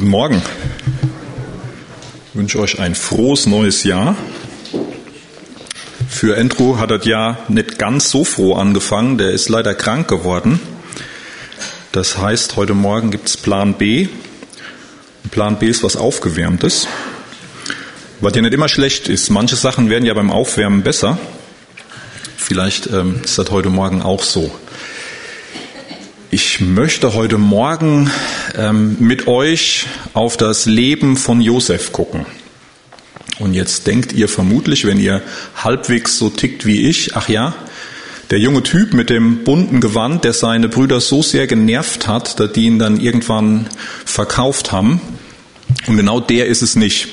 Guten Morgen. Ich wünsche euch ein frohes neues Jahr. Für Andrew hat das Jahr nicht ganz so froh angefangen. Der ist leider krank geworden. Das heißt, heute Morgen gibt es Plan B. Plan B ist was Aufgewärmtes. Was ja nicht immer schlecht ist. Manche Sachen werden ja beim Aufwärmen besser. Vielleicht ähm, ist das heute Morgen auch so. Ich möchte heute Morgen ähm, mit euch auf das Leben von Josef gucken. Und jetzt denkt ihr vermutlich, wenn ihr halbwegs so tickt wie ich, ach ja, der junge Typ mit dem bunten Gewand, der seine Brüder so sehr genervt hat, dass die ihn dann irgendwann verkauft haben. Und genau der ist es nicht.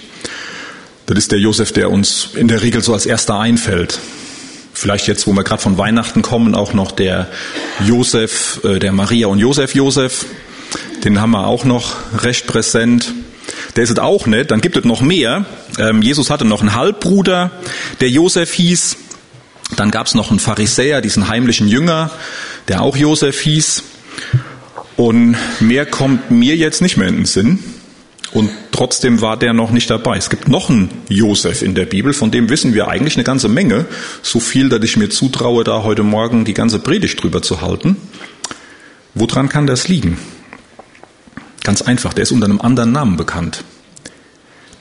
Das ist der Josef, der uns in der Regel so als erster einfällt vielleicht jetzt, wo wir gerade von Weihnachten kommen, auch noch der Josef, äh, der Maria und Josef Josef. Den haben wir auch noch recht präsent. Der ist es auch nicht. Dann gibt es noch mehr. Ähm, Jesus hatte noch einen Halbbruder, der Josef hieß. Dann gab es noch einen Pharisäer, diesen heimlichen Jünger, der auch Josef hieß. Und mehr kommt mir jetzt nicht mehr in den Sinn. Und trotzdem war der noch nicht dabei. Es gibt noch einen Josef in der Bibel, von dem wissen wir eigentlich eine ganze Menge. So viel, dass ich mir zutraue, da heute Morgen die ganze Predigt drüber zu halten. Woran kann das liegen? Ganz einfach, der ist unter einem anderen Namen bekannt.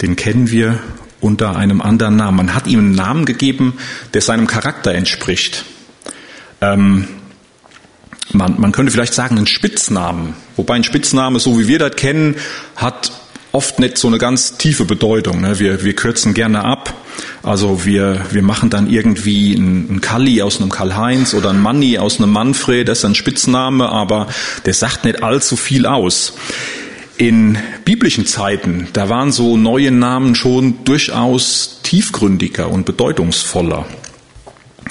Den kennen wir unter einem anderen Namen. Man hat ihm einen Namen gegeben, der seinem Charakter entspricht. Ähm, man, man könnte vielleicht sagen, einen Spitznamen. Wobei ein Spitzname, so wie wir das kennen, hat oft nicht so eine ganz tiefe Bedeutung. Ne? Wir, wir kürzen gerne ab. Also wir, wir machen dann irgendwie einen Kalli aus einem Karl-Heinz oder einen Manni aus einem Manfred, das ist ein Spitzname, aber der sagt nicht allzu viel aus. In biblischen Zeiten, da waren so neue Namen schon durchaus tiefgründiger und bedeutungsvoller.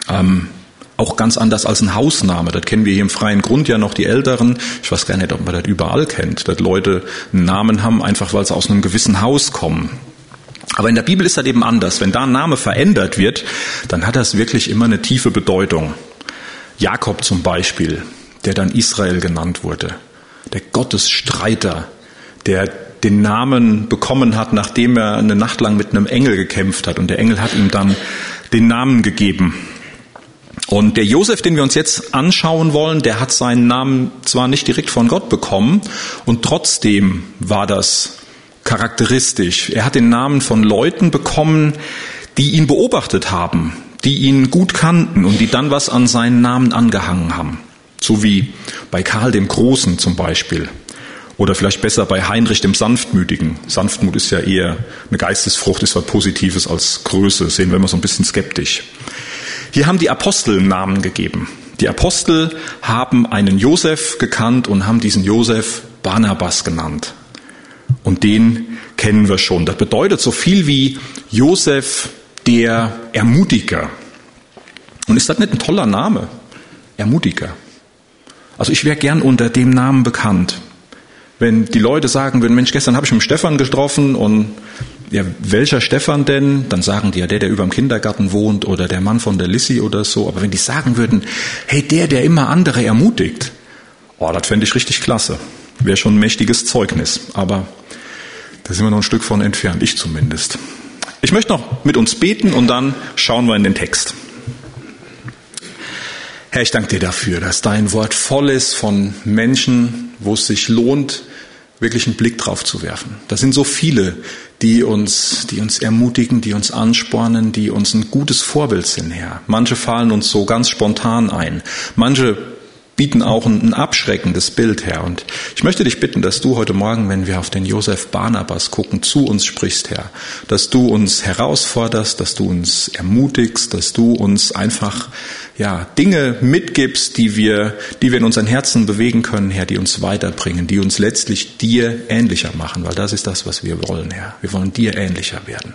Ähm, auch ganz anders als ein Hausname. Das kennen wir hier im freien Grund ja noch die Älteren. Ich weiß gar nicht, ob man das überall kennt, dass Leute einen Namen haben, einfach weil sie aus einem gewissen Haus kommen. Aber in der Bibel ist das eben anders. Wenn da ein Name verändert wird, dann hat das wirklich immer eine tiefe Bedeutung. Jakob zum Beispiel, der dann Israel genannt wurde. Der Gottesstreiter, der den Namen bekommen hat, nachdem er eine Nacht lang mit einem Engel gekämpft hat. Und der Engel hat ihm dann den Namen gegeben. Und der Josef, den wir uns jetzt anschauen wollen, der hat seinen Namen zwar nicht direkt von Gott bekommen, und trotzdem war das charakteristisch. Er hat den Namen von Leuten bekommen, die ihn beobachtet haben, die ihn gut kannten und die dann was an seinen Namen angehangen haben. So wie bei Karl dem Großen zum Beispiel. Oder vielleicht besser bei Heinrich dem Sanftmütigen. Sanftmut ist ja eher eine Geistesfrucht, ist was Positives als Größe. Sehen wir immer so ein bisschen skeptisch. Hier haben die Apostel Namen gegeben. Die Apostel haben einen Josef gekannt und haben diesen Josef Barnabas genannt. Und den kennen wir schon. Das bedeutet so viel wie Josef der Ermutiger. Und ist das nicht ein toller Name? Ermutiger. Also ich wäre gern unter dem Namen bekannt. Wenn die Leute sagen würden, Mensch, gestern habe ich mit Stefan getroffen und ja, welcher Stefan denn? Dann sagen die ja, der, der über dem Kindergarten wohnt oder der Mann von der Lissy oder so. Aber wenn die sagen würden, hey, der, der immer andere ermutigt, oh, das fände ich richtig klasse. Wäre schon ein mächtiges Zeugnis. Aber da sind wir noch ein Stück von entfernt, ich zumindest. Ich möchte noch mit uns beten und dann schauen wir in den Text. Herr, ich danke dir dafür, dass dein Wort voll ist von Menschen, wo es sich lohnt, wirklich einen Blick drauf zu werfen. Da sind so viele, die uns, die uns ermutigen, die uns anspornen, die uns ein gutes Vorbild sind, Herr. Manche fallen uns so ganz spontan ein. Manche bieten auch ein, abschreckendes Bild her. Und ich möchte dich bitten, dass du heute Morgen, wenn wir auf den Josef Barnabas gucken, zu uns sprichst, Herr. Dass du uns herausforderst, dass du uns ermutigst, dass du uns einfach, ja, Dinge mitgibst, die wir, die wir in unseren Herzen bewegen können, Herr, die uns weiterbringen, die uns letztlich dir ähnlicher machen, weil das ist das, was wir wollen, Herr. Wir wollen dir ähnlicher werden.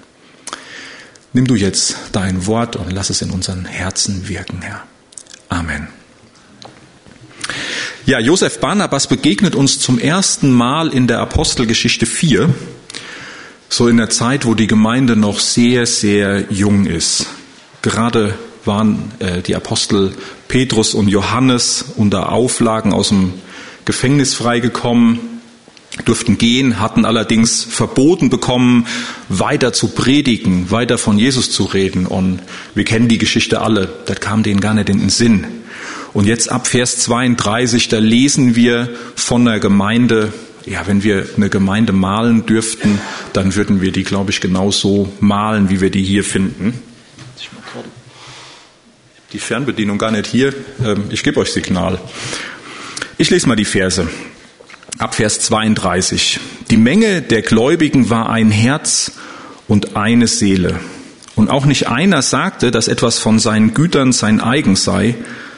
Nimm du jetzt dein Wort und lass es in unseren Herzen wirken, Herr. Amen. Ja, Josef Barnabas begegnet uns zum ersten Mal in der Apostelgeschichte 4, so in der Zeit, wo die Gemeinde noch sehr, sehr jung ist. Gerade waren äh, die Apostel Petrus und Johannes unter Auflagen aus dem Gefängnis freigekommen. durften gehen, hatten allerdings verboten bekommen, weiter zu predigen, weiter von Jesus zu reden. Und wir kennen die Geschichte alle, das kam denen gar nicht in den Sinn. Und jetzt ab Vers 32, da lesen wir von der Gemeinde, ja, wenn wir eine Gemeinde malen dürften, dann würden wir die, glaube ich, genauso malen, wie wir die hier finden. Die Fernbedienung gar nicht hier. Ähm, ich gebe euch Signal. Ich lese mal die Verse. Ab Vers 32. Die Menge der Gläubigen war ein Herz und eine Seele. Und auch nicht einer sagte, dass etwas von seinen Gütern sein eigen sei,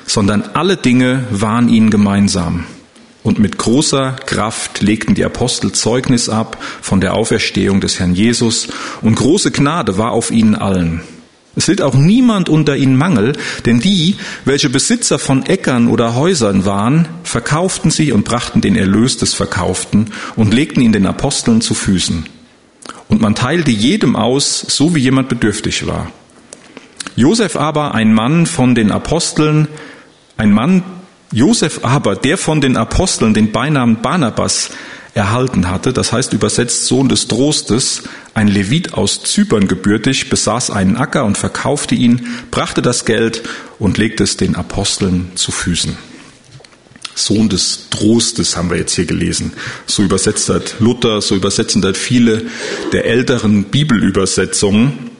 sondern alle Dinge waren ihnen gemeinsam. Und mit großer Kraft legten die Apostel Zeugnis ab von der Auferstehung des Herrn Jesus, und große Gnade war auf ihnen allen. Es litt auch niemand unter ihnen Mangel, denn die, welche Besitzer von Äckern oder Häusern waren, verkauften sie und brachten den Erlös des Verkauften und legten ihn den Aposteln zu Füßen. Und man teilte jedem aus, so wie jemand bedürftig war. Josef aber, ein Mann von den Aposteln, ein Mann, Josef aber, der von den Aposteln den Beinamen Barnabas erhalten hatte, das heißt übersetzt Sohn des Trostes, ein Levit aus Zypern gebürtig, besaß einen Acker und verkaufte ihn, brachte das Geld und legte es den Aposteln zu Füßen. Sohn des Trostes haben wir jetzt hier gelesen. So übersetzt hat Luther, so übersetzen hat viele der älteren Bibelübersetzungen.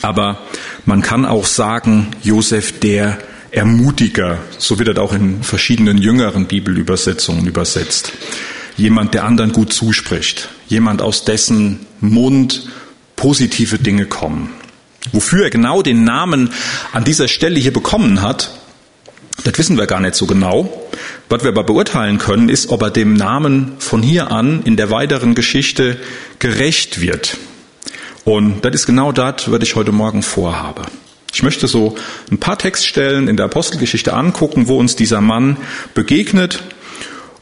Aber man kann auch sagen, Josef der Ermutiger, so wird das auch in verschiedenen jüngeren Bibelübersetzungen übersetzt jemand, der anderen gut zuspricht, jemand, aus dessen Mund positive Dinge kommen. Wofür er genau den Namen an dieser Stelle hier bekommen hat, das wissen wir gar nicht so genau. Was wir aber beurteilen können, ist, ob er dem Namen von hier an in der weiteren Geschichte gerecht wird. Und das ist genau das, was ich heute Morgen vorhabe. Ich möchte so ein paar Textstellen in der Apostelgeschichte angucken, wo uns dieser Mann begegnet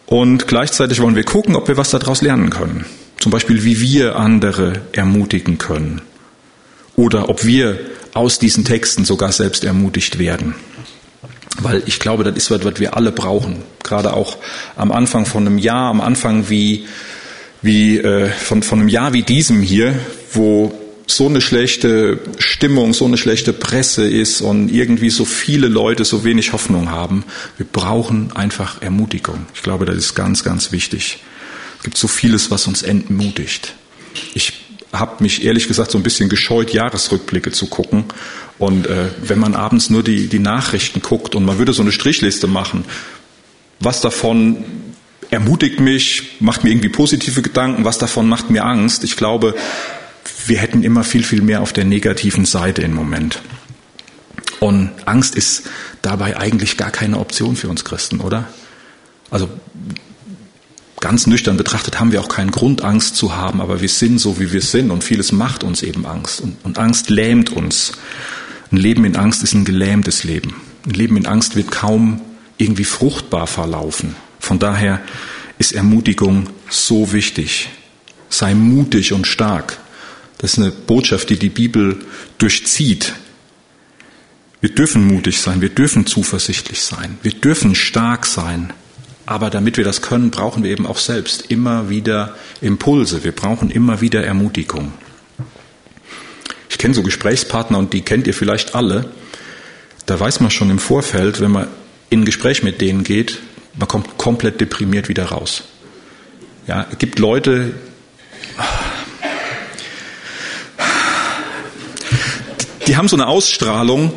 und gleichzeitig wollen wir gucken, ob wir was daraus lernen können. Zum Beispiel, wie wir andere ermutigen können. Oder ob wir aus diesen Texten sogar selbst ermutigt werden. Weil ich glaube, das ist was, was wir alle brauchen. Gerade auch am Anfang von einem Jahr, am Anfang wie, wie äh, von, von einem Jahr wie diesem hier, wo so eine schlechte Stimmung, so eine schlechte Presse ist und irgendwie so viele Leute so wenig Hoffnung haben. Wir brauchen einfach Ermutigung. Ich glaube, das ist ganz, ganz wichtig. Es gibt so vieles, was uns entmutigt. Ich habe mich ehrlich gesagt so ein bisschen gescheut, Jahresrückblicke zu gucken. Und äh, wenn man abends nur die, die Nachrichten guckt und man würde so eine Strichliste machen, was davon ermutigt mich, macht mir irgendwie positive Gedanken, was davon macht mir Angst. Ich glaube, wir hätten immer viel, viel mehr auf der negativen Seite im Moment. Und Angst ist dabei eigentlich gar keine Option für uns Christen, oder? Also ganz nüchtern betrachtet haben wir auch keinen Grund, Angst zu haben, aber wir sind so, wie wir sind und vieles macht uns eben Angst. Und, und Angst lähmt uns. Ein Leben in Angst ist ein gelähmtes Leben. Ein Leben in Angst wird kaum irgendwie fruchtbar verlaufen. Von daher ist Ermutigung so wichtig. Sei mutig und stark. Das ist eine Botschaft, die die Bibel durchzieht. Wir dürfen mutig sein, wir dürfen zuversichtlich sein, wir dürfen stark sein. Aber damit wir das können, brauchen wir eben auch selbst immer wieder Impulse. Wir brauchen immer wieder Ermutigung. Ich kenne so Gesprächspartner und die kennt ihr vielleicht alle. Da weiß man schon im Vorfeld, wenn man in ein Gespräch mit denen geht, man kommt komplett deprimiert wieder raus. Ja, es gibt Leute, die haben so eine Ausstrahlung,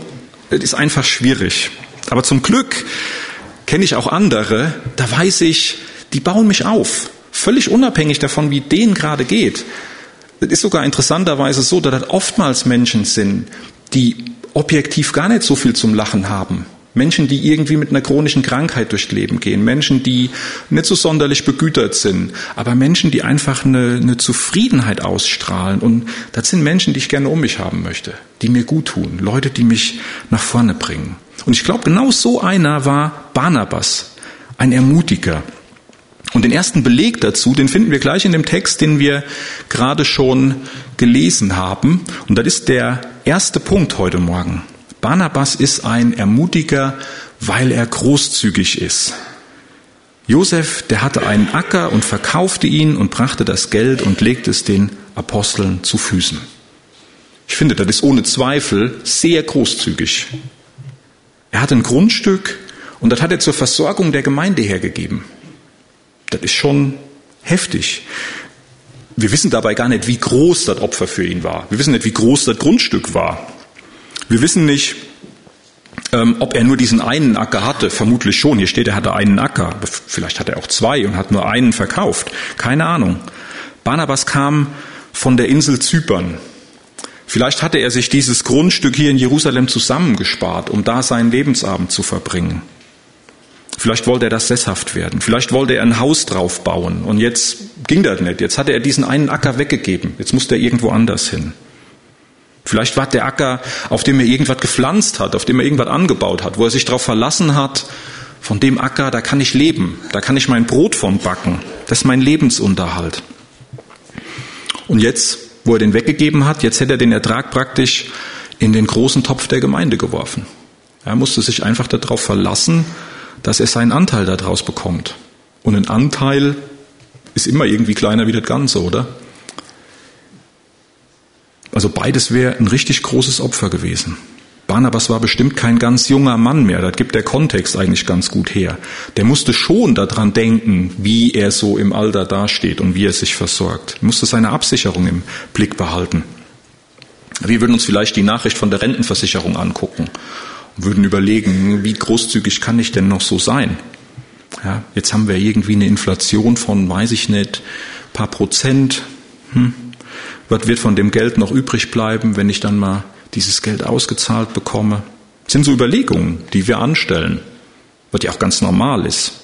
das ist einfach schwierig. Aber zum Glück kenne ich auch andere, da weiß ich, die bauen mich auf. Völlig unabhängig davon, wie denen gerade geht. Es ist sogar interessanterweise so, dass das oftmals Menschen sind, die objektiv gar nicht so viel zum Lachen haben. Menschen, die irgendwie mit einer chronischen Krankheit durchs Leben gehen, Menschen, die nicht so sonderlich begütert sind, aber Menschen, die einfach eine, eine, Zufriedenheit ausstrahlen. Und das sind Menschen, die ich gerne um mich haben möchte, die mir gut tun, Leute, die mich nach vorne bringen. Und ich glaube, genau so einer war Barnabas, ein Ermutiger. Und den ersten Beleg dazu, den finden wir gleich in dem Text, den wir gerade schon gelesen haben. Und das ist der erste Punkt heute Morgen. Barnabas ist ein Ermutiger, weil er großzügig ist. Josef, der hatte einen Acker und verkaufte ihn und brachte das Geld und legte es den Aposteln zu Füßen. Ich finde, das ist ohne Zweifel sehr großzügig. Er hat ein Grundstück und das hat er zur Versorgung der Gemeinde hergegeben. Das ist schon heftig. Wir wissen dabei gar nicht, wie groß das Opfer für ihn war. Wir wissen nicht, wie groß das Grundstück war. Wir wissen nicht, ähm, ob er nur diesen einen Acker hatte. Vermutlich schon. Hier steht, er hatte einen Acker. Vielleicht hat er auch zwei und hat nur einen verkauft. Keine Ahnung. Barnabas kam von der Insel Zypern. Vielleicht hatte er sich dieses Grundstück hier in Jerusalem zusammengespart, um da seinen Lebensabend zu verbringen. Vielleicht wollte er das sesshaft werden. Vielleicht wollte er ein Haus drauf bauen. Und jetzt ging das nicht. Jetzt hatte er diesen einen Acker weggegeben. Jetzt musste er irgendwo anders hin. Vielleicht war der Acker, auf dem er irgendwas gepflanzt hat, auf dem er irgendwas angebaut hat, wo er sich darauf verlassen hat, von dem Acker, da kann ich leben, da kann ich mein Brot von backen. Das ist mein Lebensunterhalt. Und jetzt, wo er den weggegeben hat, jetzt hätte er den Ertrag praktisch in den großen Topf der Gemeinde geworfen. Er musste sich einfach darauf verlassen, dass er seinen Anteil daraus bekommt. Und ein Anteil ist immer irgendwie kleiner wie das Ganze, oder? Also beides wäre ein richtig großes Opfer gewesen. Barnabas war bestimmt kein ganz junger Mann mehr, das gibt der Kontext eigentlich ganz gut her. Der musste schon daran denken, wie er so im Alter dasteht und wie er sich versorgt. Er musste seine Absicherung im Blick behalten. Wir würden uns vielleicht die Nachricht von der Rentenversicherung angucken würden überlegen, wie großzügig kann ich denn noch so sein? Ja, jetzt haben wir irgendwie eine Inflation von, weiß ich nicht, paar Prozent. Hm. Was wird von dem Geld noch übrig bleiben, wenn ich dann mal dieses Geld ausgezahlt bekomme? Das sind so Überlegungen, die wir anstellen, was ja auch ganz normal ist.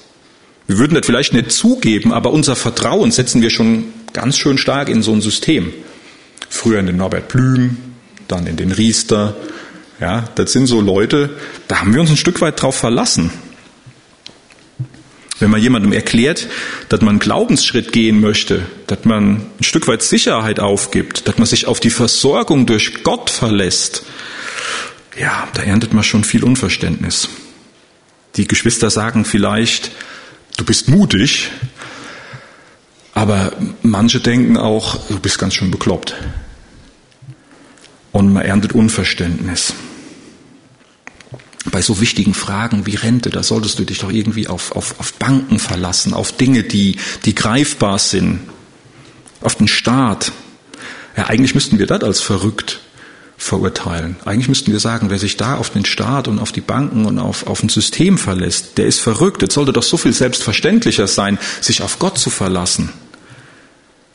Wir würden das vielleicht nicht zugeben, aber unser Vertrauen setzen wir schon ganz schön stark in so ein System. Früher in den Norbert Blüm, dann in den Riester, ja, das sind so Leute, da haben wir uns ein Stück weit drauf verlassen. Wenn man jemandem erklärt, dass man einen Glaubensschritt gehen möchte, dass man ein Stück weit Sicherheit aufgibt, dass man sich auf die Versorgung durch Gott verlässt, ja, da erntet man schon viel Unverständnis. Die Geschwister sagen vielleicht, du bist mutig, aber manche denken auch, du bist ganz schön bekloppt. Und man erntet Unverständnis bei so wichtigen Fragen wie Rente, da solltest du dich doch irgendwie auf, auf, auf Banken verlassen, auf Dinge, die, die greifbar sind, auf den Staat. Ja, eigentlich müssten wir das als verrückt verurteilen. Eigentlich müssten wir sagen, wer sich da auf den Staat und auf die Banken und auf, auf ein System verlässt, der ist verrückt. Es sollte doch so viel selbstverständlicher sein, sich auf Gott zu verlassen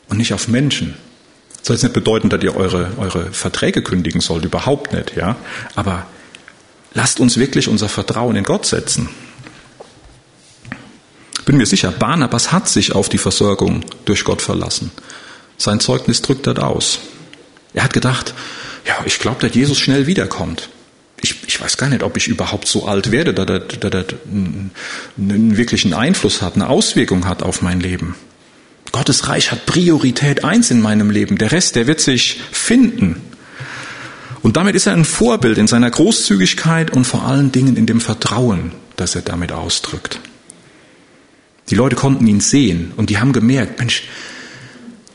und nicht auf Menschen. Das soll jetzt nicht bedeuten, dass ihr eure, eure Verträge kündigen sollt, überhaupt nicht, ja. Aber Lasst uns wirklich unser Vertrauen in Gott setzen. Bin mir sicher, Barnabas hat sich auf die Versorgung durch Gott verlassen. Sein Zeugnis drückt das aus. Er hat gedacht, ja, ich glaube, dass Jesus schnell wiederkommt. Ich, ich weiß gar nicht, ob ich überhaupt so alt werde, dass das, dass das einen, wirklichen Einfluss hat, eine Auswirkung hat auf mein Leben. Gottes Reich hat Priorität eins in meinem Leben. Der Rest, der wird sich finden. Und damit ist er ein Vorbild in seiner Großzügigkeit und vor allen Dingen in dem Vertrauen, das er damit ausdrückt. Die Leute konnten ihn sehen und die haben gemerkt, Mensch,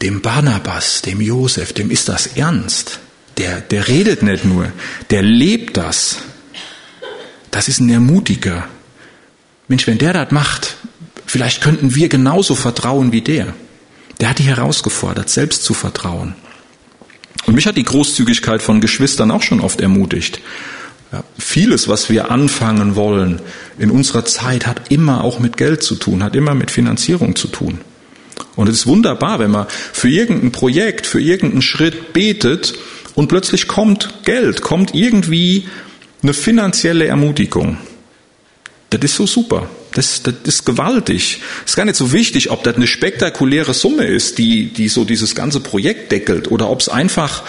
dem Barnabas, dem Josef, dem ist das ernst. Der, der redet nicht nur, der lebt das. Das ist ein Ermutiger. Mensch, wenn der das macht, vielleicht könnten wir genauso vertrauen wie der. Der hat die herausgefordert, selbst zu vertrauen. Und mich hat die Großzügigkeit von Geschwistern auch schon oft ermutigt. Ja, vieles, was wir anfangen wollen in unserer Zeit, hat immer auch mit Geld zu tun, hat immer mit Finanzierung zu tun. Und es ist wunderbar, wenn man für irgendein Projekt, für irgendeinen Schritt betet und plötzlich kommt Geld, kommt irgendwie eine finanzielle Ermutigung. Das ist so super. Das, das ist gewaltig. Es ist gar nicht so wichtig, ob das eine spektakuläre Summe ist, die, die so dieses ganze Projekt deckelt, oder ob es einfach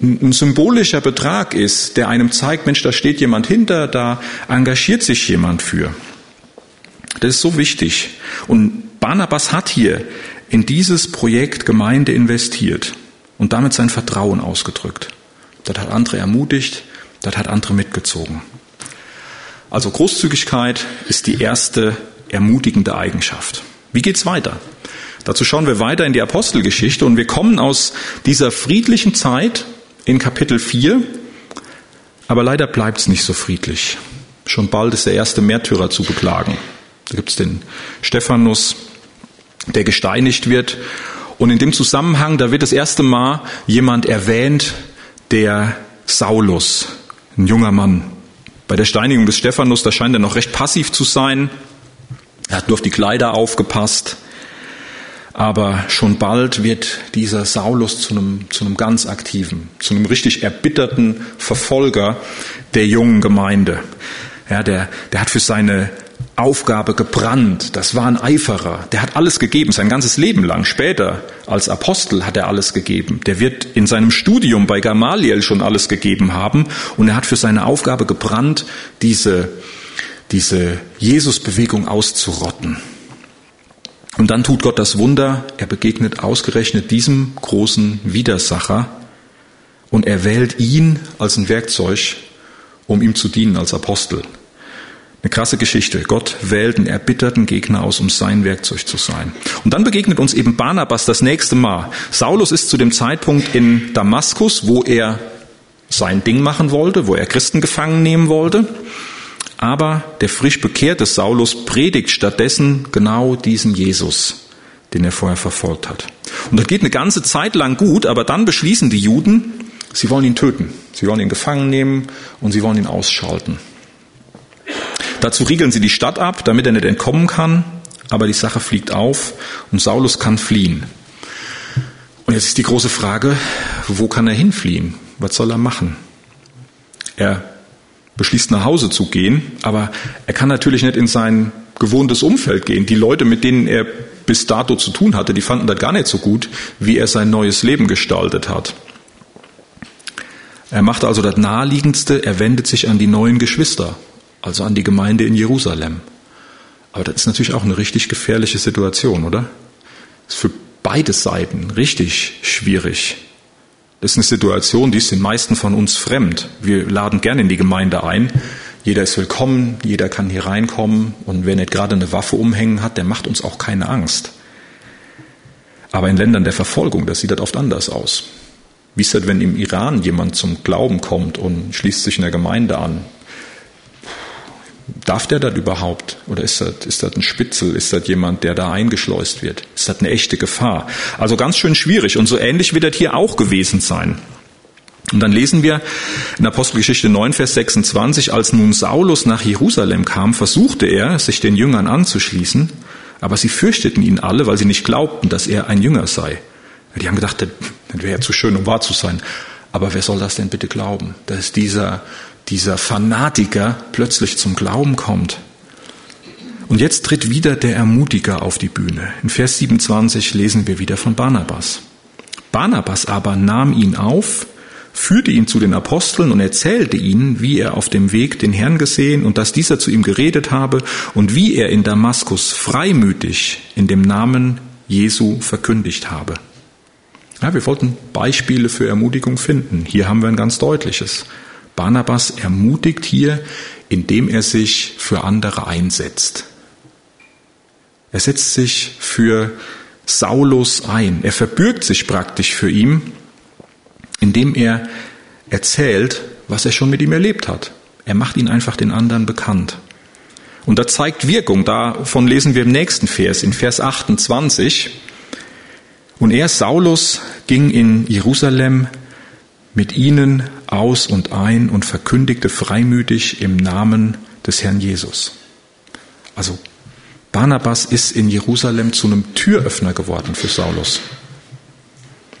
ein symbolischer Betrag ist, der einem zeigt, Mensch, da steht jemand hinter, da engagiert sich jemand für. Das ist so wichtig. Und Barnabas hat hier in dieses Projekt Gemeinde investiert und damit sein Vertrauen ausgedrückt. Das hat andere ermutigt, das hat andere mitgezogen. Also Großzügigkeit ist die erste ermutigende Eigenschaft. Wie geht's weiter? Dazu schauen wir weiter in die Apostelgeschichte und wir kommen aus dieser friedlichen Zeit in Kapitel 4, aber leider bleibt es nicht so friedlich. Schon bald ist der erste Märtyrer zu beklagen. Da gibt es den Stephanus, der gesteinigt wird. Und in dem Zusammenhang, da wird das erste Mal jemand erwähnt, der Saulus, ein junger Mann. Bei der Steinigung des Stephanus, da scheint er noch recht passiv zu sein. Er hat nur auf die Kleider aufgepasst. Aber schon bald wird dieser Saulus zu einem, zu einem ganz aktiven, zu einem richtig erbitterten Verfolger der jungen Gemeinde. Ja, der, der hat für seine Aufgabe gebrannt. Das war ein Eiferer. Der hat alles gegeben, sein ganzes Leben lang. Später als Apostel hat er alles gegeben. Der wird in seinem Studium bei Gamaliel schon alles gegeben haben. Und er hat für seine Aufgabe gebrannt, diese, diese Jesus-Bewegung auszurotten. Und dann tut Gott das Wunder, er begegnet ausgerechnet diesem großen Widersacher und er wählt ihn als ein Werkzeug, um ihm zu dienen als Apostel. Eine krasse Geschichte. Gott wählt einen erbitterten Gegner aus, um sein Werkzeug zu sein. Und dann begegnet uns eben Barnabas das nächste Mal. Saulus ist zu dem Zeitpunkt in Damaskus, wo er sein Ding machen wollte, wo er Christen gefangen nehmen wollte. Aber der frisch bekehrte Saulus predigt stattdessen genau diesen Jesus, den er vorher verfolgt hat. Und das geht eine ganze Zeit lang gut, aber dann beschließen die Juden, sie wollen ihn töten. Sie wollen ihn gefangen nehmen und sie wollen ihn ausschalten. Dazu riegeln sie die Stadt ab, damit er nicht entkommen kann, aber die Sache fliegt auf und Saulus kann fliehen. Und jetzt ist die große Frage, wo kann er hinfliehen? Was soll er machen? Er beschließt nach Hause zu gehen, aber er kann natürlich nicht in sein gewohntes Umfeld gehen. Die Leute, mit denen er bis dato zu tun hatte, die fanden das gar nicht so gut, wie er sein neues Leben gestaltet hat. Er macht also das Naheliegendste, er wendet sich an die neuen Geschwister, also an die Gemeinde in Jerusalem. Aber das ist natürlich auch eine richtig gefährliche Situation, oder? Das ist für beide Seiten richtig schwierig. Das ist eine Situation, die ist den meisten von uns fremd. Wir laden gerne in die Gemeinde ein. Jeder ist willkommen, jeder kann hier reinkommen und wer nicht gerade eine Waffe umhängen hat, der macht uns auch keine Angst. Aber in Ländern der Verfolgung, das sieht das oft anders aus. Wie ist das, wenn im Iran jemand zum Glauben kommt und schließt sich in der Gemeinde an? Darf der das überhaupt? Oder ist das, ist das ein Spitzel? Ist das jemand, der da eingeschleust wird? Ist das eine echte Gefahr? Also ganz schön schwierig. Und so ähnlich wird das hier auch gewesen sein. Und dann lesen wir in Apostelgeschichte 9, Vers 26, als nun Saulus nach Jerusalem kam, versuchte er, sich den Jüngern anzuschließen, aber sie fürchteten ihn alle, weil sie nicht glaubten, dass er ein Jünger sei. Die haben gedacht, das wäre ja zu schön, um wahr zu sein. Aber wer soll das denn bitte glauben? Dass dieser dieser Fanatiker plötzlich zum Glauben kommt. Und jetzt tritt wieder der Ermutiger auf die Bühne. In Vers 27 lesen wir wieder von Barnabas. Barnabas aber nahm ihn auf, führte ihn zu den Aposteln und erzählte ihnen, wie er auf dem Weg den Herrn gesehen und dass dieser zu ihm geredet habe und wie er in Damaskus freimütig in dem Namen Jesu verkündigt habe. Ja, wir wollten Beispiele für Ermutigung finden. Hier haben wir ein ganz deutliches. Barnabas ermutigt hier, indem er sich für andere einsetzt. Er setzt sich für Saulus ein. Er verbürgt sich praktisch für ihn, indem er erzählt, was er schon mit ihm erlebt hat. Er macht ihn einfach den anderen bekannt. Und da zeigt Wirkung. Davon lesen wir im nächsten Vers, in Vers 28. Und er, Saulus, ging in Jerusalem mit ihnen aus und ein und verkündigte freimütig im Namen des Herrn Jesus. Also Barnabas ist in Jerusalem zu einem Türöffner geworden für Saulus.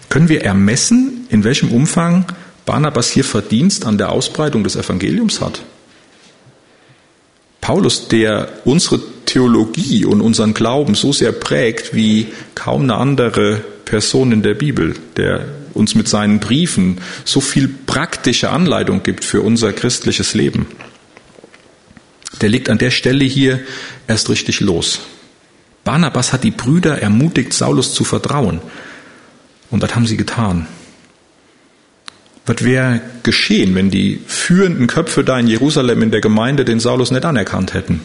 Können wir ermessen, in welchem Umfang Barnabas hier Verdienst an der Ausbreitung des Evangeliums hat? Paulus, der unsere Theologie und unseren Glauben so sehr prägt wie kaum eine andere Person in der Bibel, der uns mit seinen Briefen so viel praktische Anleitung gibt für unser christliches Leben. Der legt an der Stelle hier erst richtig los. Barnabas hat die Brüder ermutigt, Saulus zu vertrauen. Und das haben sie getan. Was wäre geschehen, wenn die führenden Köpfe da in Jerusalem in der Gemeinde den Saulus nicht anerkannt hätten?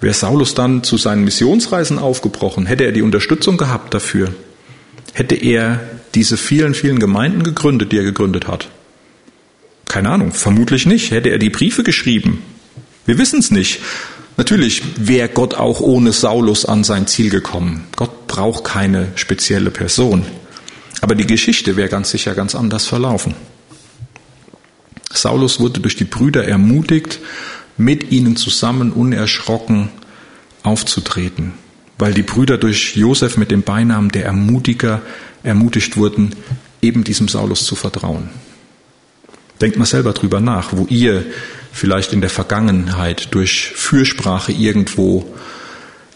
Wäre Saulus dann zu seinen Missionsreisen aufgebrochen, hätte er die Unterstützung gehabt dafür? Hätte er diese vielen, vielen Gemeinden gegründet, die er gegründet hat? Keine Ahnung, vermutlich nicht. Hätte er die Briefe geschrieben? Wir wissen es nicht. Natürlich wäre Gott auch ohne Saulus an sein Ziel gekommen. Gott braucht keine spezielle Person. Aber die Geschichte wäre ganz sicher ganz anders verlaufen. Saulus wurde durch die Brüder ermutigt, mit ihnen zusammen unerschrocken aufzutreten, weil die Brüder durch Josef mit dem Beinamen der Ermutiger ermutigt wurden, eben diesem Saulus zu vertrauen. Denkt mal selber drüber nach, wo ihr vielleicht in der Vergangenheit durch Fürsprache irgendwo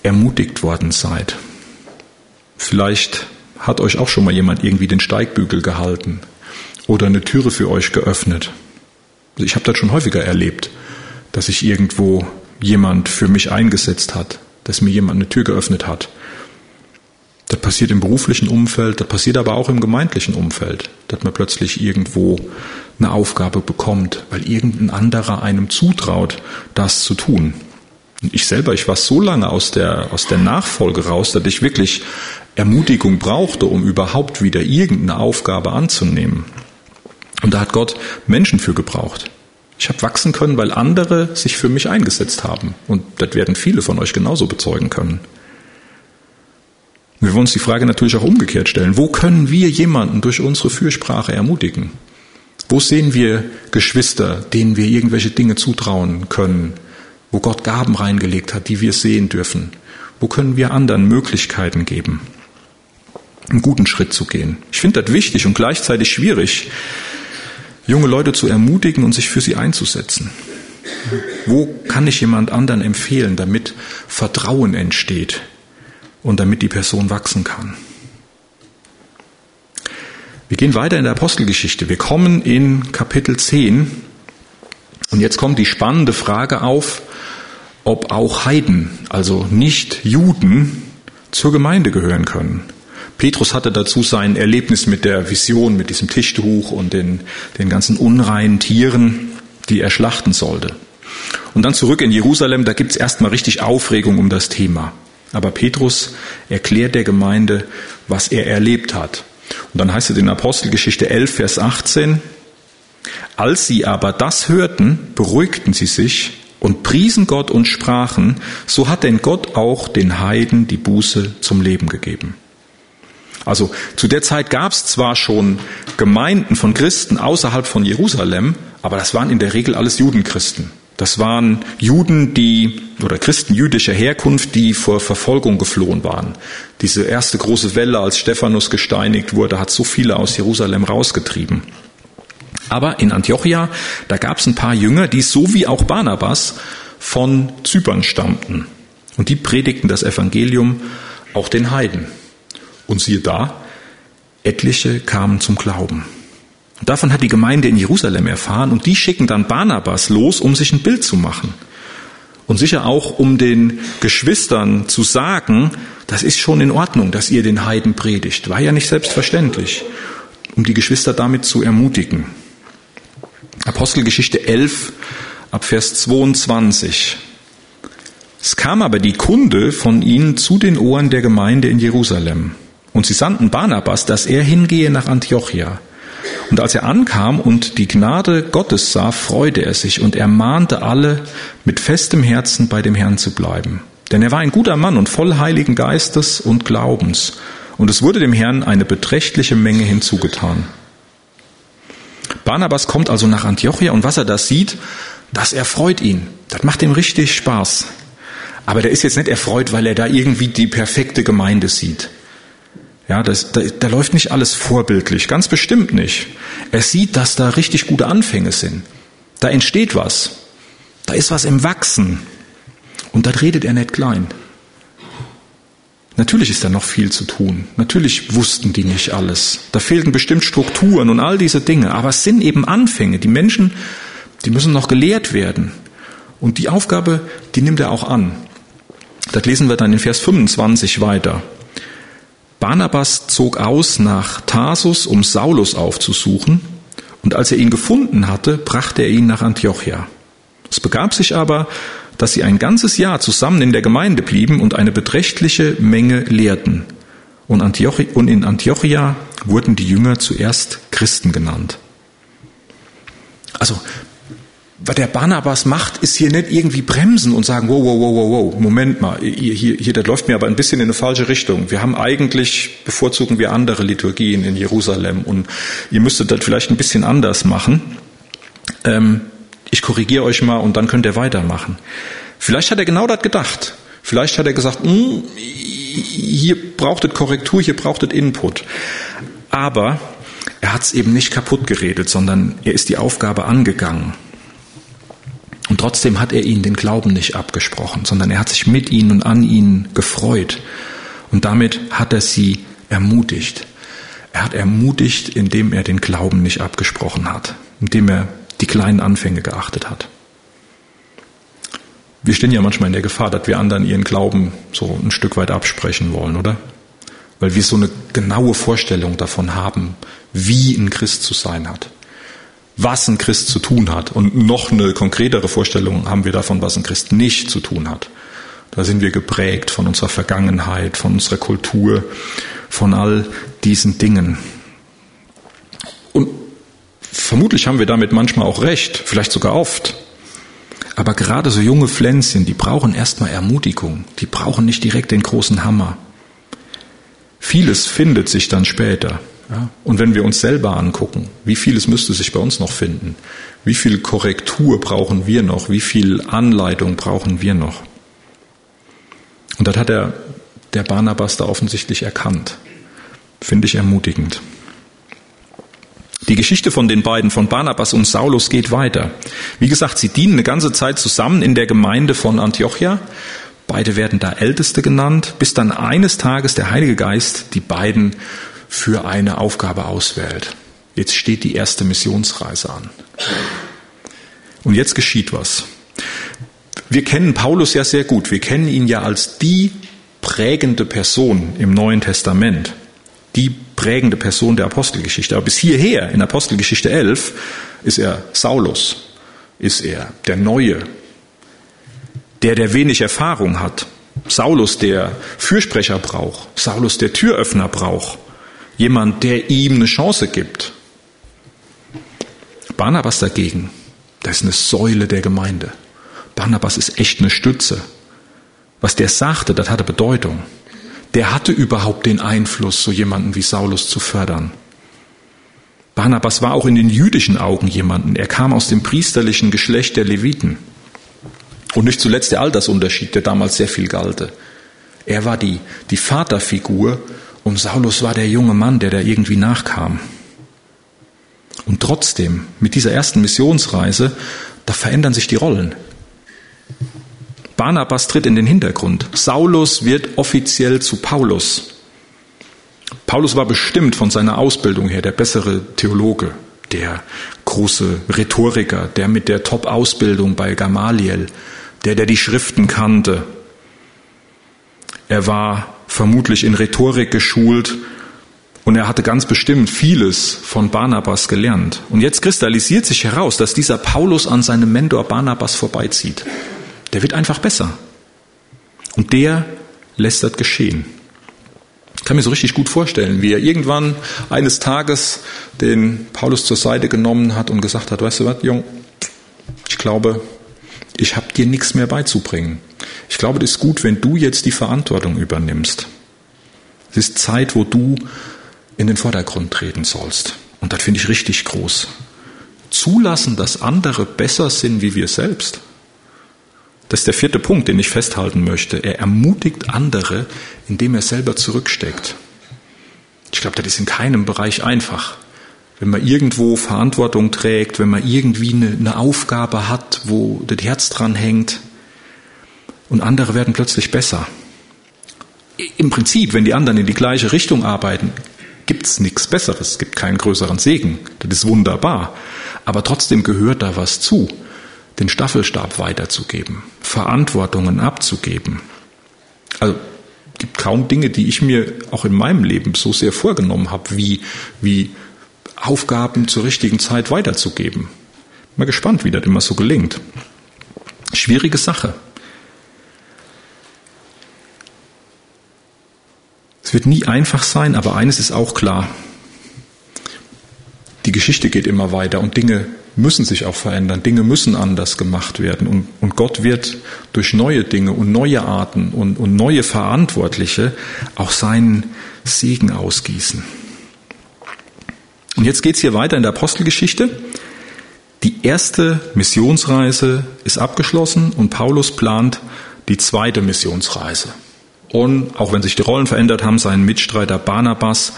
ermutigt worden seid. Vielleicht hat euch auch schon mal jemand irgendwie den Steigbügel gehalten oder eine Türe für euch geöffnet. Also ich habe das schon häufiger erlebt, dass sich irgendwo jemand für mich eingesetzt hat, dass mir jemand eine Tür geöffnet hat. Das passiert im beruflichen Umfeld, das passiert aber auch im gemeindlichen Umfeld, dass man plötzlich irgendwo eine Aufgabe bekommt, weil irgendein anderer einem zutraut, das zu tun. Und ich selber, ich war so lange aus der, aus der Nachfolge raus, dass ich wirklich Ermutigung brauchte, um überhaupt wieder irgendeine Aufgabe anzunehmen. Und da hat Gott Menschen für gebraucht. Ich habe wachsen können, weil andere sich für mich eingesetzt haben. Und das werden viele von euch genauso bezeugen können. Wir wollen uns die Frage natürlich auch umgekehrt stellen. Wo können wir jemanden durch unsere Fürsprache ermutigen? Wo sehen wir Geschwister, denen wir irgendwelche Dinge zutrauen können, wo Gott Gaben reingelegt hat, die wir sehen dürfen? Wo können wir anderen Möglichkeiten geben, einen guten Schritt zu gehen? Ich finde das wichtig und gleichzeitig schwierig, junge Leute zu ermutigen und sich für sie einzusetzen. Wo kann ich jemand anderen empfehlen, damit Vertrauen entsteht und damit die Person wachsen kann? Wir gehen weiter in der Apostelgeschichte. Wir kommen in Kapitel 10 und jetzt kommt die spannende Frage auf, ob auch Heiden, also nicht Juden, zur Gemeinde gehören können. Petrus hatte dazu sein Erlebnis mit der Vision, mit diesem Tischtuch und den, den ganzen unreinen Tieren, die er schlachten sollte. Und dann zurück in Jerusalem, da gibt's erstmal richtig Aufregung um das Thema. Aber Petrus erklärt der Gemeinde, was er erlebt hat. Und dann heißt es in Apostelgeschichte 11, Vers 18, als sie aber das hörten, beruhigten sie sich und priesen Gott und sprachen, so hat denn Gott auch den Heiden die Buße zum Leben gegeben. Also zu der Zeit gab es zwar schon Gemeinden von Christen außerhalb von Jerusalem, aber das waren in der Regel alles Judenchristen. Das waren Juden, die oder Christen jüdischer Herkunft, die vor Verfolgung geflohen waren. Diese erste große Welle, als Stephanus gesteinigt wurde, hat so viele aus Jerusalem rausgetrieben. Aber in Antiochia, da gab es ein paar Jünger, die so wie auch Barnabas von Zypern stammten. Und die predigten das Evangelium auch den Heiden. Und siehe da, etliche kamen zum Glauben. Davon hat die Gemeinde in Jerusalem erfahren und die schicken dann Barnabas los, um sich ein Bild zu machen. Und sicher auch, um den Geschwistern zu sagen, das ist schon in Ordnung, dass ihr den Heiden predigt. War ja nicht selbstverständlich. Um die Geschwister damit zu ermutigen. Apostelgeschichte 11 ab Vers 22. Es kam aber die Kunde von ihnen zu den Ohren der Gemeinde in Jerusalem. Und sie sandten Barnabas, dass er hingehe nach Antiochia. Und als er ankam und die Gnade Gottes sah, freute er sich und ermahnte alle, mit festem Herzen bei dem Herrn zu bleiben. Denn er war ein guter Mann und voll heiligen Geistes und Glaubens. Und es wurde dem Herrn eine beträchtliche Menge hinzugetan. Barnabas kommt also nach Antiochia und was er da sieht, das erfreut ihn. Das macht ihm richtig Spaß. Aber der ist jetzt nicht erfreut, weil er da irgendwie die perfekte Gemeinde sieht. Ja, das, da, da läuft nicht alles vorbildlich, ganz bestimmt nicht. Er sieht, dass da richtig gute Anfänge sind. Da entsteht was. Da ist was im Wachsen. Und das redet er nicht klein. Natürlich ist da noch viel zu tun. Natürlich wussten die nicht alles. Da fehlten bestimmt Strukturen und all diese Dinge. Aber es sind eben Anfänge. Die Menschen, die müssen noch gelehrt werden. Und die Aufgabe, die nimmt er auch an. Das lesen wir dann in Vers 25 weiter. Barnabas zog aus nach Tarsus, um Saulus aufzusuchen, und als er ihn gefunden hatte, brachte er ihn nach Antiochia. Es begab sich aber, dass sie ein ganzes Jahr zusammen in der Gemeinde blieben und eine beträchtliche Menge lehrten. Und, in Antiochia wurden die Jünger zuerst Christen genannt. Also was der Barnabas macht, ist hier nicht irgendwie bremsen und sagen, wow, wow, wow, wow, wow, Moment mal, hier, hier, hier, das läuft mir aber ein bisschen in eine falsche Richtung. Wir haben eigentlich, bevorzugen wir andere Liturgien in Jerusalem und ihr müsstet das vielleicht ein bisschen anders machen. Ähm, ich korrigiere euch mal und dann könnt ihr weitermachen. Vielleicht hat er genau das gedacht. Vielleicht hat er gesagt, hm, hier braucht es Korrektur, hier braucht es Input. Aber er hat es eben nicht kaputt geredet, sondern er ist die Aufgabe angegangen. Und trotzdem hat er ihnen den Glauben nicht abgesprochen, sondern er hat sich mit ihnen und an ihnen gefreut. Und damit hat er sie ermutigt. Er hat ermutigt, indem er den Glauben nicht abgesprochen hat, indem er die kleinen Anfänge geachtet hat. Wir stehen ja manchmal in der Gefahr, dass wir anderen ihren Glauben so ein Stück weit absprechen wollen, oder? Weil wir so eine genaue Vorstellung davon haben, wie ein Christ zu sein hat was ein Christ zu tun hat. Und noch eine konkretere Vorstellung haben wir davon, was ein Christ nicht zu tun hat. Da sind wir geprägt von unserer Vergangenheit, von unserer Kultur, von all diesen Dingen. Und vermutlich haben wir damit manchmal auch recht, vielleicht sogar oft. Aber gerade so junge Pflänzchen, die brauchen erstmal Ermutigung. Die brauchen nicht direkt den großen Hammer. Vieles findet sich dann später. Ja? Und wenn wir uns selber angucken, wie vieles müsste sich bei uns noch finden? Wie viel Korrektur brauchen wir noch? Wie viel Anleitung brauchen wir noch? Und das hat der, der Barnabas da offensichtlich erkannt. Finde ich ermutigend. Die Geschichte von den beiden, von Barnabas und Saulus, geht weiter. Wie gesagt, sie dienen eine ganze Zeit zusammen in der Gemeinde von Antiochia. Beide werden da Älteste genannt, bis dann eines Tages der Heilige Geist die beiden für eine Aufgabe auswählt. Jetzt steht die erste Missionsreise an. Und jetzt geschieht was. Wir kennen Paulus ja sehr gut. Wir kennen ihn ja als die prägende Person im Neuen Testament. Die prägende Person der Apostelgeschichte. Aber bis hierher, in Apostelgeschichte 11, ist er Saulus. Ist er der Neue. Der, der wenig Erfahrung hat. Saulus, der Fürsprecher braucht. Saulus, der Türöffner braucht. Jemand, der ihm eine Chance gibt. Barnabas dagegen, das ist eine Säule der Gemeinde. Barnabas ist echt eine Stütze. Was der sagte, das hatte Bedeutung. Der hatte überhaupt den Einfluss, so jemanden wie Saulus zu fördern. Barnabas war auch in den jüdischen Augen jemanden. Er kam aus dem priesterlichen Geschlecht der Leviten. Und nicht zuletzt der Altersunterschied, der damals sehr viel galte. Er war die, die Vaterfigur und Saulus war der junge Mann, der da irgendwie nachkam. Und trotzdem, mit dieser ersten Missionsreise, da verändern sich die Rollen. Barnabas tritt in den Hintergrund. Saulus wird offiziell zu Paulus. Paulus war bestimmt von seiner Ausbildung her der bessere Theologe, der große Rhetoriker, der mit der Top-Ausbildung bei Gamaliel, der, der die Schriften kannte. Er war vermutlich in Rhetorik geschult und er hatte ganz bestimmt vieles von Barnabas gelernt. Und jetzt kristallisiert sich heraus, dass dieser Paulus an seinem Mentor Barnabas vorbeizieht. Der wird einfach besser. Und der lässt das geschehen. Ich kann mir so richtig gut vorstellen, wie er irgendwann eines Tages den Paulus zur Seite genommen hat und gesagt hat, weißt du was, Jung, ich glaube, ich habe dir nichts mehr beizubringen. Ich glaube, das ist gut, wenn du jetzt die Verantwortung übernimmst. Es ist Zeit, wo du in den Vordergrund treten sollst. Und das finde ich richtig groß. Zulassen, dass andere besser sind wie wir selbst. Das ist der vierte Punkt, den ich festhalten möchte. Er ermutigt andere, indem er selber zurücksteckt. Ich glaube, das ist in keinem Bereich einfach. Wenn man irgendwo Verantwortung trägt, wenn man irgendwie eine, eine Aufgabe hat, wo das Herz dran hängt, und andere werden plötzlich besser. Im Prinzip, wenn die anderen in die gleiche Richtung arbeiten, gibt's nichts Besseres, es gibt keinen größeren Segen. Das ist wunderbar. Aber trotzdem gehört da was zu, den Staffelstab weiterzugeben, Verantwortungen abzugeben. Also gibt kaum Dinge, die ich mir auch in meinem Leben so sehr vorgenommen habe, wie, wie Aufgaben zur richtigen Zeit weiterzugeben. Mal gespannt, wie das immer so gelingt. Schwierige Sache. Es wird nie einfach sein, aber eines ist auch klar. Die Geschichte geht immer weiter und Dinge müssen sich auch verändern, Dinge müssen anders gemacht werden und, und Gott wird durch neue Dinge und neue Arten und, und neue Verantwortliche auch seinen Segen ausgießen. Und jetzt geht's hier weiter in der Apostelgeschichte. Die erste Missionsreise ist abgeschlossen und Paulus plant die zweite Missionsreise. Und auch wenn sich die Rollen verändert haben, seinen Mitstreiter Barnabas,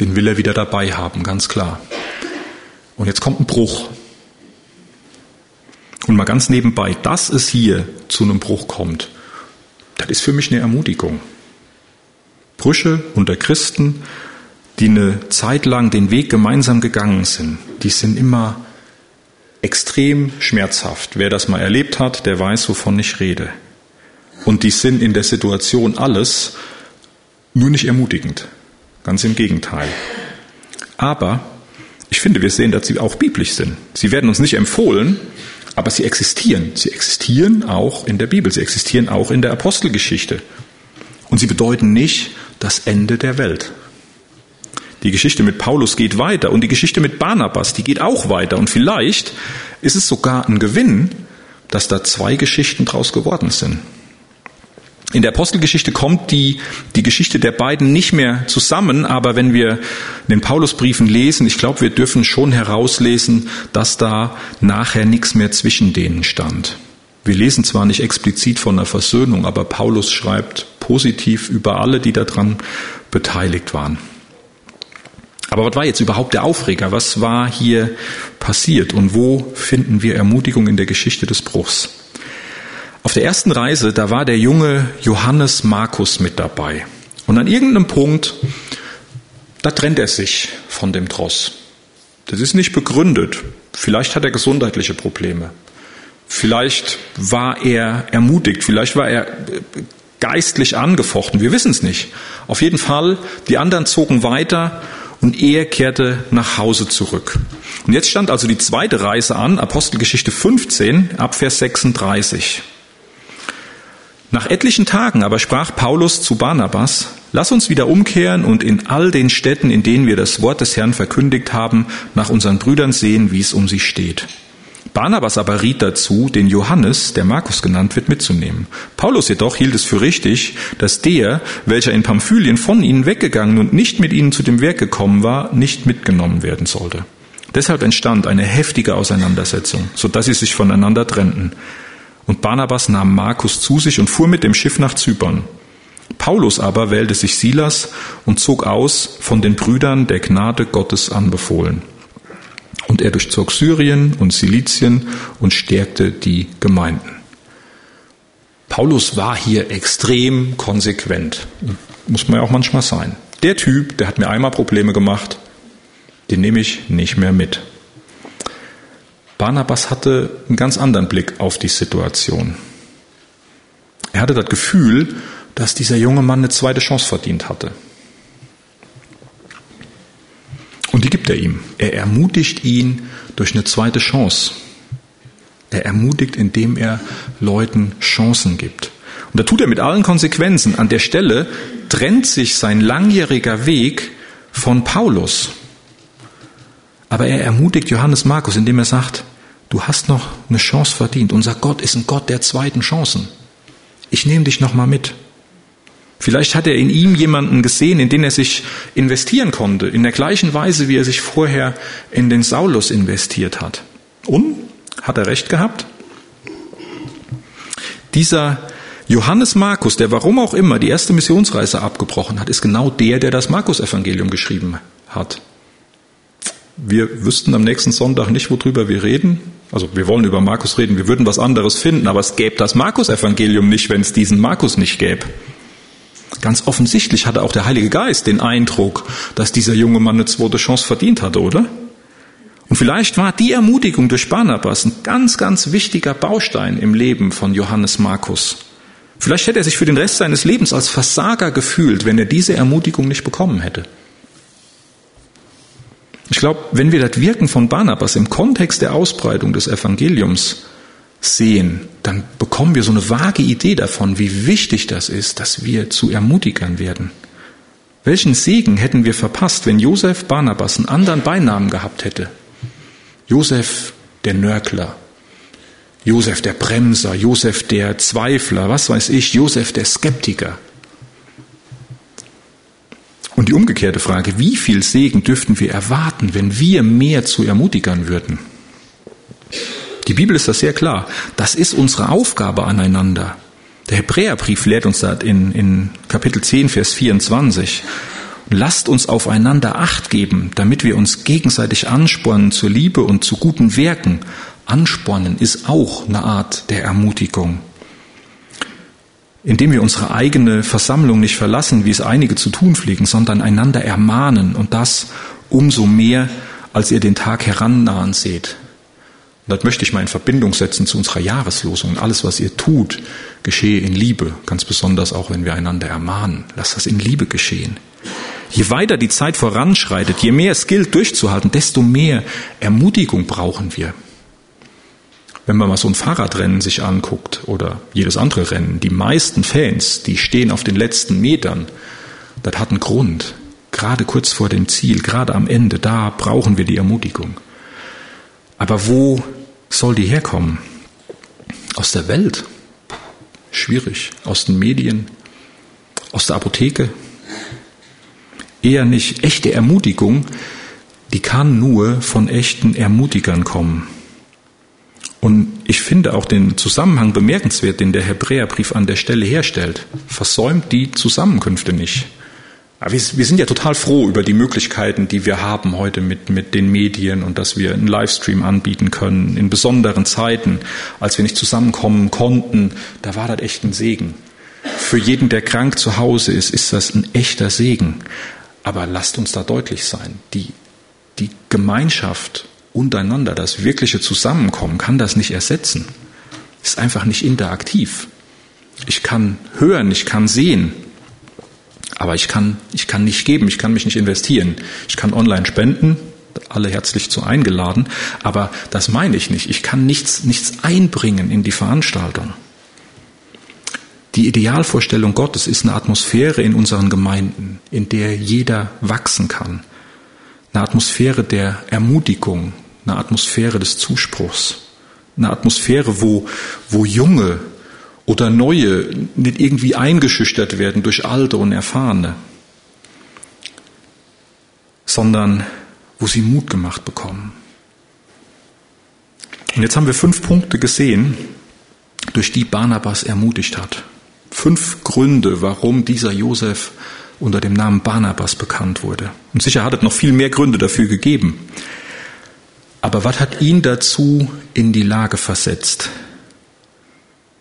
den will er wieder dabei haben, ganz klar. Und jetzt kommt ein Bruch. Und mal ganz nebenbei, dass es hier zu einem Bruch kommt, das ist für mich eine Ermutigung. Brüche unter Christen, die eine Zeit lang den Weg gemeinsam gegangen sind, die sind immer extrem schmerzhaft. Wer das mal erlebt hat, der weiß, wovon ich rede. Und die sind in der Situation alles nur nicht ermutigend. Ganz im Gegenteil. Aber ich finde, wir sehen, dass sie auch biblisch sind. Sie werden uns nicht empfohlen, aber sie existieren. Sie existieren auch in der Bibel. Sie existieren auch in der Apostelgeschichte. Und sie bedeuten nicht das Ende der Welt. Die Geschichte mit Paulus geht weiter und die Geschichte mit Barnabas, die geht auch weiter. Und vielleicht ist es sogar ein Gewinn, dass da zwei Geschichten draus geworden sind. In der Apostelgeschichte kommt die, die Geschichte der beiden nicht mehr zusammen, aber wenn wir den Paulusbriefen lesen, ich glaube, wir dürfen schon herauslesen, dass da nachher nichts mehr zwischen denen stand. Wir lesen zwar nicht explizit von einer Versöhnung, aber Paulus schreibt positiv über alle, die daran beteiligt waren. Aber was war jetzt überhaupt der Aufreger? Was war hier passiert und wo finden wir Ermutigung in der Geschichte des Bruchs? Auf der ersten Reise, da war der junge Johannes Markus mit dabei. Und an irgendeinem Punkt, da trennt er sich von dem Tross. Das ist nicht begründet. Vielleicht hat er gesundheitliche Probleme. Vielleicht war er ermutigt. Vielleicht war er geistlich angefochten. Wir wissen es nicht. Auf jeden Fall, die anderen zogen weiter und er kehrte nach Hause zurück. Und jetzt stand also die zweite Reise an, Apostelgeschichte 15, Abvers 36. Nach etlichen Tagen aber sprach Paulus zu Barnabas, Lass uns wieder umkehren und in all den Städten, in denen wir das Wort des Herrn verkündigt haben, nach unseren Brüdern sehen, wie es um sie steht. Barnabas aber riet dazu, den Johannes, der Markus genannt wird, mitzunehmen. Paulus jedoch hielt es für richtig, dass der, welcher in Pamphylien von ihnen weggegangen und nicht mit ihnen zu dem Werk gekommen war, nicht mitgenommen werden sollte. Deshalb entstand eine heftige Auseinandersetzung, so dass sie sich voneinander trennten. Und Barnabas nahm Markus zu sich und fuhr mit dem Schiff nach Zypern. Paulus aber wählte sich Silas und zog aus, von den Brüdern der Gnade Gottes anbefohlen. Und er durchzog Syrien und Silizien und stärkte die Gemeinden. Paulus war hier extrem konsequent. Muss man ja auch manchmal sein. Der Typ, der hat mir einmal Probleme gemacht, den nehme ich nicht mehr mit. Barnabas hatte einen ganz anderen Blick auf die Situation. Er hatte das Gefühl, dass dieser junge Mann eine zweite Chance verdient hatte. Und die gibt er ihm. Er ermutigt ihn durch eine zweite Chance. Er ermutigt, indem er Leuten Chancen gibt. Und da tut er mit allen Konsequenzen. An der Stelle trennt sich sein langjähriger Weg von Paulus. Aber er ermutigt Johannes Markus, indem er sagt, du hast noch eine Chance verdient. Unser Gott ist ein Gott der zweiten Chancen. Ich nehme dich noch mal mit. Vielleicht hat er in ihm jemanden gesehen, in den er sich investieren konnte, in der gleichen Weise, wie er sich vorher in den Saulus investiert hat. Und hat er recht gehabt? Dieser Johannes Markus, der warum auch immer die erste Missionsreise abgebrochen hat, ist genau der, der das Markus-Evangelium geschrieben hat. Wir wüssten am nächsten Sonntag nicht, worüber wir reden. Also wir wollen über Markus reden, wir würden was anderes finden, aber es gäbe das Markus-Evangelium nicht, wenn es diesen Markus nicht gäbe. Ganz offensichtlich hatte auch der Heilige Geist den Eindruck, dass dieser junge Mann eine zweite Chance verdient hatte, oder? Und vielleicht war die Ermutigung durch Barnabas ein ganz, ganz wichtiger Baustein im Leben von Johannes Markus. Vielleicht hätte er sich für den Rest seines Lebens als Versager gefühlt, wenn er diese Ermutigung nicht bekommen hätte. Ich glaube, wenn wir das Wirken von Barnabas im Kontext der Ausbreitung des Evangeliums sehen, dann bekommen wir so eine vage Idee davon, wie wichtig das ist, dass wir zu Ermutigern werden. Welchen Segen hätten wir verpasst, wenn Josef Barnabas einen anderen Beinamen gehabt hätte? Josef der Nörgler, Josef der Bremser, Josef der Zweifler, was weiß ich, Josef der Skeptiker. Und die umgekehrte Frage, wie viel Segen dürften wir erwarten, wenn wir mehr zu Ermutigern würden? Die Bibel ist das sehr klar. Das ist unsere Aufgabe aneinander. Der Hebräerbrief lehrt uns das in, in Kapitel 10, Vers 24. Lasst uns aufeinander Acht geben, damit wir uns gegenseitig anspornen zur Liebe und zu guten Werken. Anspornen ist auch eine Art der Ermutigung. Indem wir unsere eigene Versammlung nicht verlassen, wie es einige zu tun pflegen, sondern einander ermahnen und das umso mehr, als ihr den Tag herannahen seht. Und das möchte ich mal in Verbindung setzen zu unserer Jahreslosung. Alles, was ihr tut, geschehe in Liebe. Ganz besonders auch, wenn wir einander ermahnen. Lasst das in Liebe geschehen. Je weiter die Zeit voranschreitet, je mehr es gilt durchzuhalten, desto mehr Ermutigung brauchen wir. Wenn man mal so ein Fahrradrennen sich anguckt oder jedes andere Rennen, die meisten Fans, die stehen auf den letzten Metern. Das hat einen Grund. Gerade kurz vor dem Ziel, gerade am Ende, da brauchen wir die Ermutigung. Aber wo soll die herkommen? Aus der Welt? Schwierig. Aus den Medien? Aus der Apotheke? Eher nicht. Echte Ermutigung, die kann nur von echten Ermutigern kommen. Und ich finde auch den Zusammenhang bemerkenswert, den der Hebräerbrief an der Stelle herstellt. Versäumt die Zusammenkünfte nicht. Wir, wir sind ja total froh über die Möglichkeiten, die wir haben heute mit, mit den Medien und dass wir einen Livestream anbieten können in besonderen Zeiten, als wir nicht zusammenkommen konnten. Da war das echt ein Segen. Für jeden, der krank zu Hause ist, ist das ein echter Segen. Aber lasst uns da deutlich sein. Die, die Gemeinschaft untereinander, das wirkliche Zusammenkommen kann das nicht ersetzen. Ist einfach nicht interaktiv. Ich kann hören, ich kann sehen, aber ich kann, ich kann nicht geben, ich kann mich nicht investieren. Ich kann online spenden, alle herzlich zu eingeladen, aber das meine ich nicht. Ich kann nichts, nichts einbringen in die Veranstaltung. Die Idealvorstellung Gottes ist eine Atmosphäre in unseren Gemeinden, in der jeder wachsen kann. Eine Atmosphäre der Ermutigung, eine Atmosphäre des Zuspruchs, eine Atmosphäre, wo, wo Junge oder Neue nicht irgendwie eingeschüchtert werden durch Alte und Erfahrene, sondern wo sie Mut gemacht bekommen. Und jetzt haben wir fünf Punkte gesehen, durch die Barnabas ermutigt hat. Fünf Gründe, warum dieser Josef unter dem Namen Barnabas bekannt wurde. Und sicher hat es noch viel mehr Gründe dafür gegeben. Aber was hat ihn dazu in die Lage versetzt,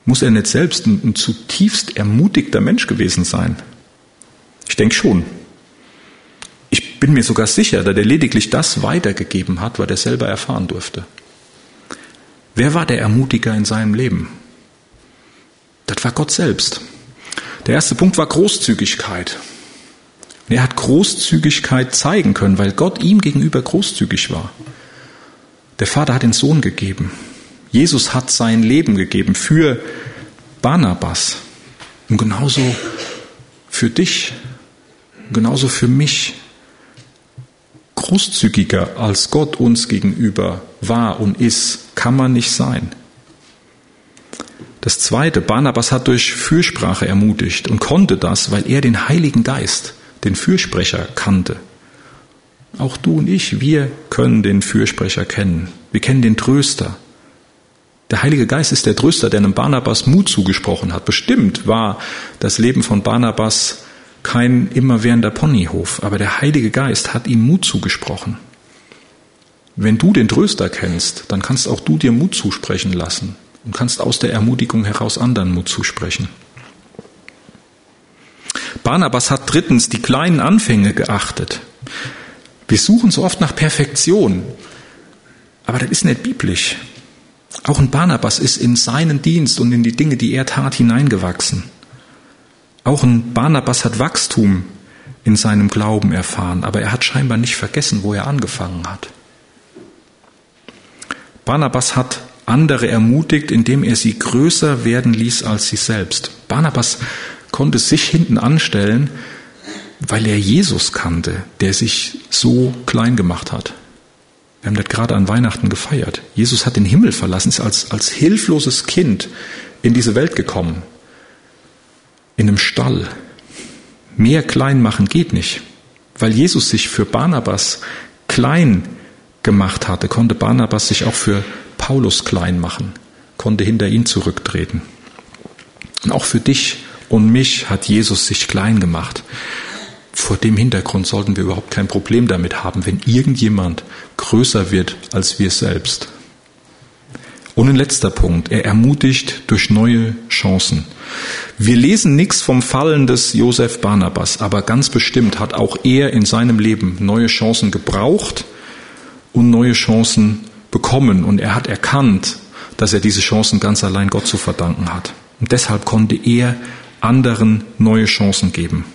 muss er nicht selbst ein, ein zutiefst ermutigter Mensch gewesen sein? Ich denke schon. Ich bin mir sogar sicher, dass er lediglich das weitergegeben hat, was er selber erfahren durfte. Wer war der Ermutiger in seinem Leben? Das war Gott selbst. Der erste Punkt war Großzügigkeit. Er hat Großzügigkeit zeigen können, weil Gott ihm gegenüber großzügig war. Der Vater hat den Sohn gegeben. Jesus hat sein Leben gegeben für Barnabas und genauso für dich, genauso für mich. Großzügiger als Gott uns gegenüber war und ist, kann man nicht sein. Das zweite, Barnabas hat durch Fürsprache ermutigt und konnte das, weil er den Heiligen Geist, den Fürsprecher, kannte. Auch du und ich, wir können den Fürsprecher kennen. Wir kennen den Tröster. Der Heilige Geist ist der Tröster, der einem Barnabas Mut zugesprochen hat. Bestimmt war das Leben von Barnabas kein immerwährender Ponyhof, aber der Heilige Geist hat ihm Mut zugesprochen. Wenn du den Tröster kennst, dann kannst auch du dir Mut zusprechen lassen und kannst aus der Ermutigung heraus anderen Mut zusprechen. Barnabas hat drittens die kleinen Anfänge geachtet. Wir suchen so oft nach Perfektion, aber das ist nicht biblisch. Auch ein Barnabas ist in seinen Dienst und in die Dinge, die er tat, hineingewachsen. Auch ein Barnabas hat Wachstum in seinem Glauben erfahren, aber er hat scheinbar nicht vergessen, wo er angefangen hat. Barnabas hat andere ermutigt, indem er sie größer werden ließ als sie selbst. Barnabas konnte sich hinten anstellen, weil er Jesus kannte, der sich so klein gemacht hat. Wir haben das gerade an Weihnachten gefeiert. Jesus hat den Himmel verlassen, ist als, als hilfloses Kind in diese Welt gekommen. In einem Stall. Mehr klein machen geht nicht. Weil Jesus sich für Barnabas klein gemacht hatte, konnte Barnabas sich auch für Paulus klein machen, konnte hinter ihn zurücktreten. Und auch für dich und mich hat Jesus sich klein gemacht. Vor dem Hintergrund sollten wir überhaupt kein Problem damit haben, wenn irgendjemand größer wird als wir selbst. Und ein letzter Punkt, er ermutigt durch neue Chancen. Wir lesen nichts vom Fallen des Josef Barnabas, aber ganz bestimmt hat auch er in seinem Leben neue Chancen gebraucht und neue Chancen bekommen. Und er hat erkannt, dass er diese Chancen ganz allein Gott zu verdanken hat. Und deshalb konnte er anderen neue Chancen geben.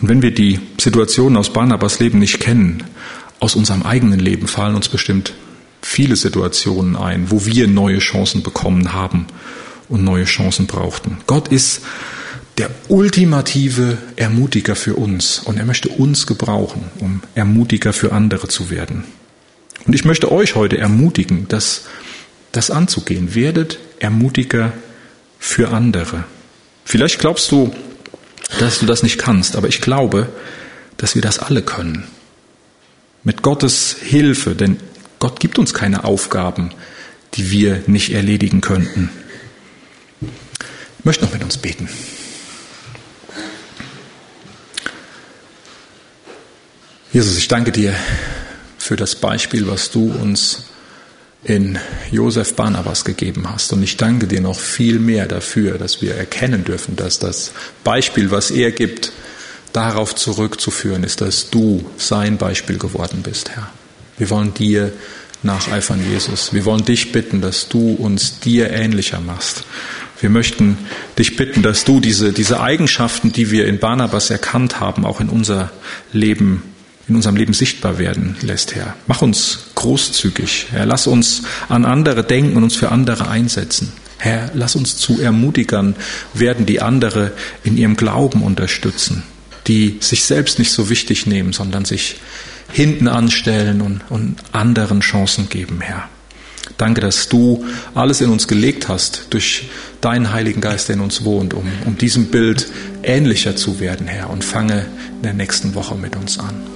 Und wenn wir die Situation aus Barnabas Leben nicht kennen, aus unserem eigenen Leben fallen uns bestimmt viele Situationen ein, wo wir neue Chancen bekommen haben und neue Chancen brauchten. Gott ist der ultimative Ermutiger für uns und er möchte uns gebrauchen, um Ermutiger für andere zu werden. Und ich möchte euch heute ermutigen, das, das anzugehen. Werdet Ermutiger für andere. Vielleicht glaubst du, dass du das nicht kannst, aber ich glaube, dass wir das alle können. Mit Gottes Hilfe, denn Gott gibt uns keine Aufgaben, die wir nicht erledigen könnten. Ich möchte noch mit uns beten. Jesus, ich danke dir für das Beispiel, was du uns in Josef Barnabas gegeben hast. Und ich danke dir noch viel mehr dafür, dass wir erkennen dürfen, dass das Beispiel, was er gibt, darauf zurückzuführen ist, dass du sein Beispiel geworden bist, Herr. Wir wollen dir nacheifern, Jesus. Wir wollen dich bitten, dass du uns dir ähnlicher machst. Wir möchten dich bitten, dass du diese, diese Eigenschaften, die wir in Barnabas erkannt haben, auch in unser Leben in unserem Leben sichtbar werden lässt, Herr. Mach uns großzügig, Herr. Lass uns an andere denken und uns für andere einsetzen. Herr, lass uns zu Ermutigern werden, die andere in ihrem Glauben unterstützen, die sich selbst nicht so wichtig nehmen, sondern sich hinten anstellen und, und anderen Chancen geben, Herr. Danke, dass du alles in uns gelegt hast durch deinen Heiligen Geist, der in uns wohnt, um, um diesem Bild ähnlicher zu werden, Herr. Und fange in der nächsten Woche mit uns an.